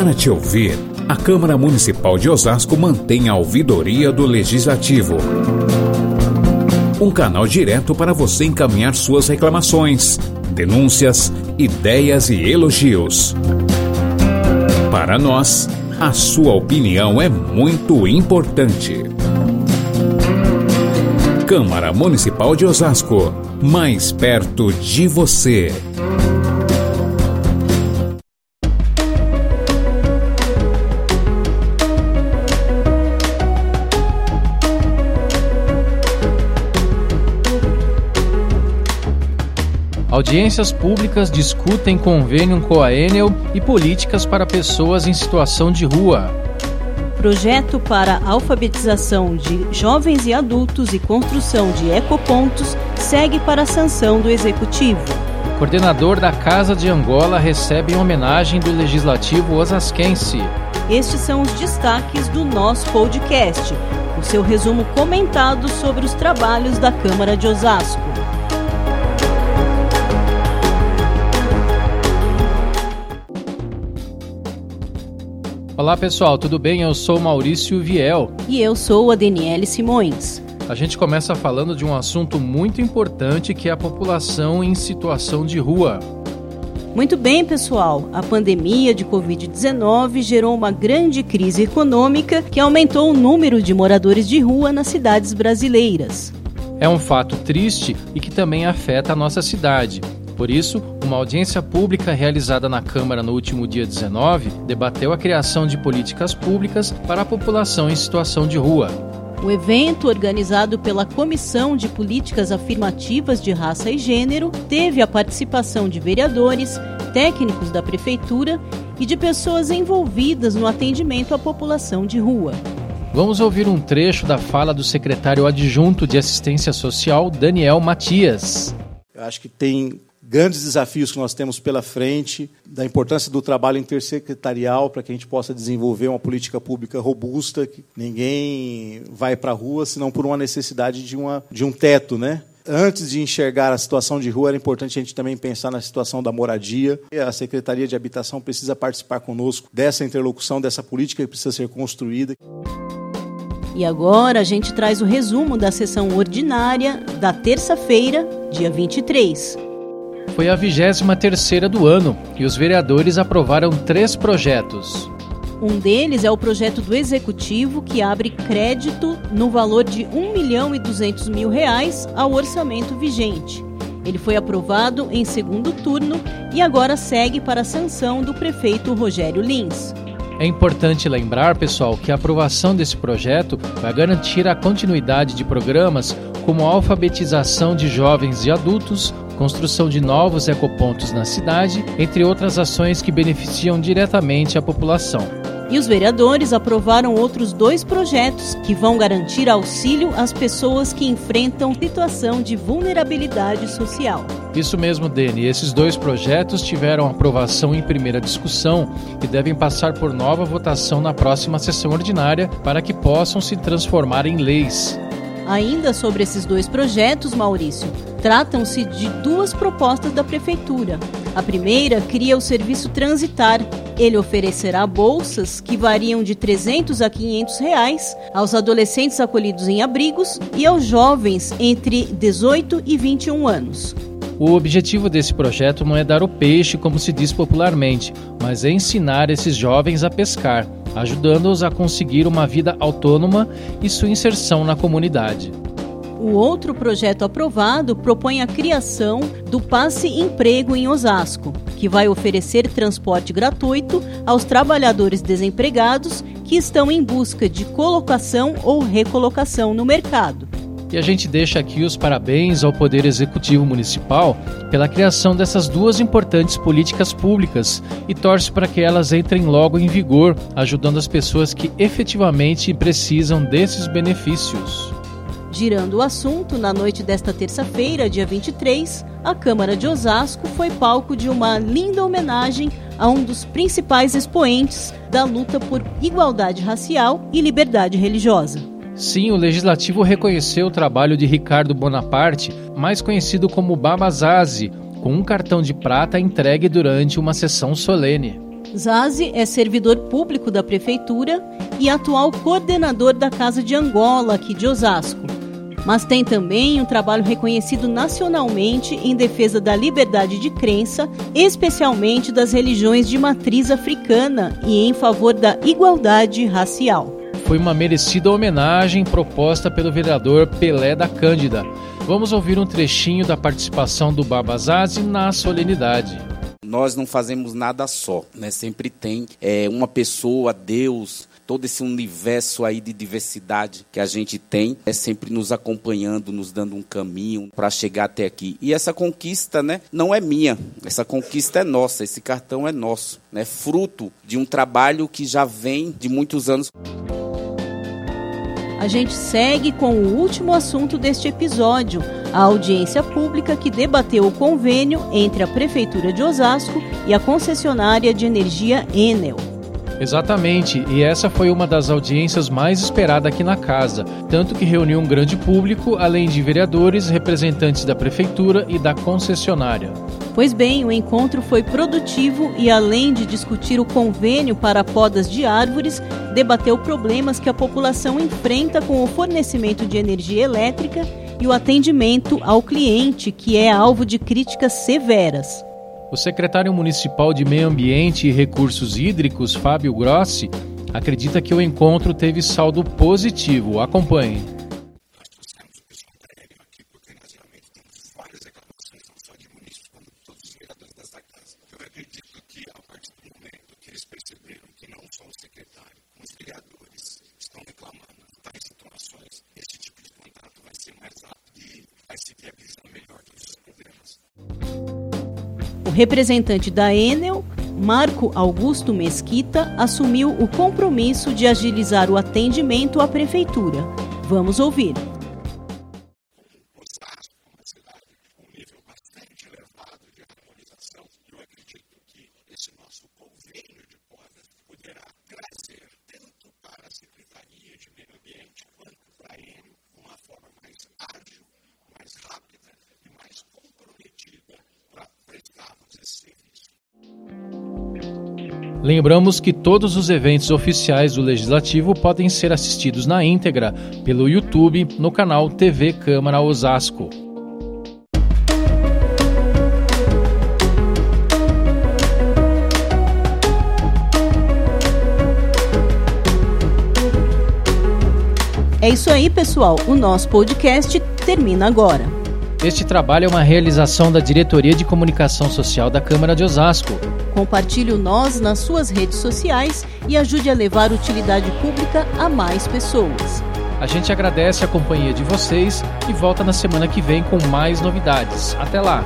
Para te ouvir, a Câmara Municipal de Osasco mantém a ouvidoria do Legislativo. Um canal direto para você encaminhar suas reclamações, denúncias, ideias e elogios. Para nós, a sua opinião é muito importante. Câmara Municipal de Osasco, mais perto de você. Audiências públicas discutem convênio com a Enel e políticas para pessoas em situação de rua. Projeto para alfabetização de jovens e adultos e construção de ecopontos segue para a sanção do Executivo. Coordenador da Casa de Angola recebe homenagem do Legislativo Osasquense. Estes são os destaques do nosso podcast, o seu resumo comentado sobre os trabalhos da Câmara de Osasco. Olá pessoal, tudo bem? Eu sou Maurício Viel. E eu sou a Daniele Simões. A gente começa falando de um assunto muito importante que é a população em situação de rua. Muito bem, pessoal. A pandemia de Covid-19 gerou uma grande crise econômica que aumentou o número de moradores de rua nas cidades brasileiras. É um fato triste e que também afeta a nossa cidade. Por isso, uma audiência pública realizada na Câmara no último dia 19 debateu a criação de políticas públicas para a população em situação de rua. O evento, organizado pela Comissão de Políticas Afirmativas de Raça e Gênero, teve a participação de vereadores, técnicos da Prefeitura e de pessoas envolvidas no atendimento à população de rua. Vamos ouvir um trecho da fala do secretário adjunto de Assistência Social, Daniel Matias. Eu acho que tem grandes desafios que nós temos pela frente, da importância do trabalho intersecretarial para que a gente possa desenvolver uma política pública robusta, que ninguém vai para a rua senão por uma necessidade de, uma, de um teto, né? Antes de enxergar a situação de rua, era importante a gente também pensar na situação da moradia. A Secretaria de Habitação precisa participar conosco dessa interlocução, dessa política que precisa ser construída. E agora a gente traz o resumo da sessão ordinária da terça-feira, dia 23 foi a 23 terceira do ano e os vereadores aprovaram três projetos. Um deles é o projeto do Executivo que abre crédito no valor de 1 milhão e 200 mil reais ao orçamento vigente. Ele foi aprovado em segundo turno e agora segue para a sanção do prefeito Rogério Lins. É importante lembrar, pessoal, que a aprovação desse projeto vai garantir a continuidade de programas como a alfabetização de jovens e adultos, construção de novos ecopontos na cidade, entre outras ações que beneficiam diretamente a população. E os vereadores aprovaram outros dois projetos que vão garantir auxílio às pessoas que enfrentam situação de vulnerabilidade social. Isso mesmo, Dene. Esses dois projetos tiveram aprovação em primeira discussão e devem passar por nova votação na próxima sessão ordinária para que possam se transformar em leis. Ainda sobre esses dois projetos, Maurício, tratam-se de duas propostas da Prefeitura. A primeira cria o serviço Transitar. Ele oferecerá bolsas que variam de 300 a 500 reais aos adolescentes acolhidos em abrigos e aos jovens entre 18 e 21 anos. O objetivo desse projeto não é dar o peixe, como se diz popularmente, mas é ensinar esses jovens a pescar ajudando-os a conseguir uma vida autônoma e sua inserção na comunidade. O outro projeto aprovado propõe a criação do Passe Emprego em Osasco, que vai oferecer transporte gratuito aos trabalhadores desempregados que estão em busca de colocação ou recolocação no mercado. E a gente deixa aqui os parabéns ao Poder Executivo Municipal pela criação dessas duas importantes políticas públicas e torce para que elas entrem logo em vigor, ajudando as pessoas que efetivamente precisam desses benefícios. Girando o assunto, na noite desta terça-feira, dia 23, a Câmara de Osasco foi palco de uma linda homenagem a um dos principais expoentes da luta por igualdade racial e liberdade religiosa. Sim, o legislativo reconheceu o trabalho de Ricardo Bonaparte, mais conhecido como Baba Zazi, com um cartão de prata entregue durante uma sessão solene. Zazi é servidor público da prefeitura e atual coordenador da Casa de Angola, aqui de Osasco. Mas tem também um trabalho reconhecido nacionalmente em defesa da liberdade de crença, especialmente das religiões de matriz africana e em favor da igualdade racial. Foi uma merecida homenagem proposta pelo vereador Pelé da Cândida. Vamos ouvir um trechinho da participação do Babazazi na solenidade nós não fazemos nada só, né? Sempre tem é, uma pessoa, Deus, todo esse universo aí de diversidade que a gente tem é sempre nos acompanhando, nos dando um caminho para chegar até aqui. E essa conquista, né, não é minha. Essa conquista é nossa, esse cartão é nosso, né? Fruto de um trabalho que já vem de muitos anos. A gente segue com o último assunto deste episódio, a audiência pública que debateu o convênio entre a Prefeitura de Osasco e a concessionária de energia Enel. Exatamente, e essa foi uma das audiências mais esperadas aqui na casa, tanto que reuniu um grande público, além de vereadores, representantes da prefeitura e da concessionária. Pois bem, o encontro foi produtivo e, além de discutir o convênio para podas de árvores, debateu problemas que a população enfrenta com o fornecimento de energia elétrica e o atendimento ao cliente, que é alvo de críticas severas. O secretário municipal de Meio Ambiente e Recursos Hídricos, Fábio Grossi, acredita que o encontro teve saldo positivo. Acompanhe. O representante da Enel, Marco Augusto Mesquita, assumiu o compromisso de agilizar o atendimento à prefeitura. Vamos ouvir. Lembramos que todos os eventos oficiais do Legislativo podem ser assistidos na íntegra pelo YouTube no canal TV Câmara Osasco. É isso aí, pessoal. O nosso podcast termina agora. Este trabalho é uma realização da Diretoria de Comunicação Social da Câmara de Osasco. Compartilhe o Nós nas suas redes sociais e ajude a levar utilidade pública a mais pessoas. A gente agradece a companhia de vocês e volta na semana que vem com mais novidades. Até lá!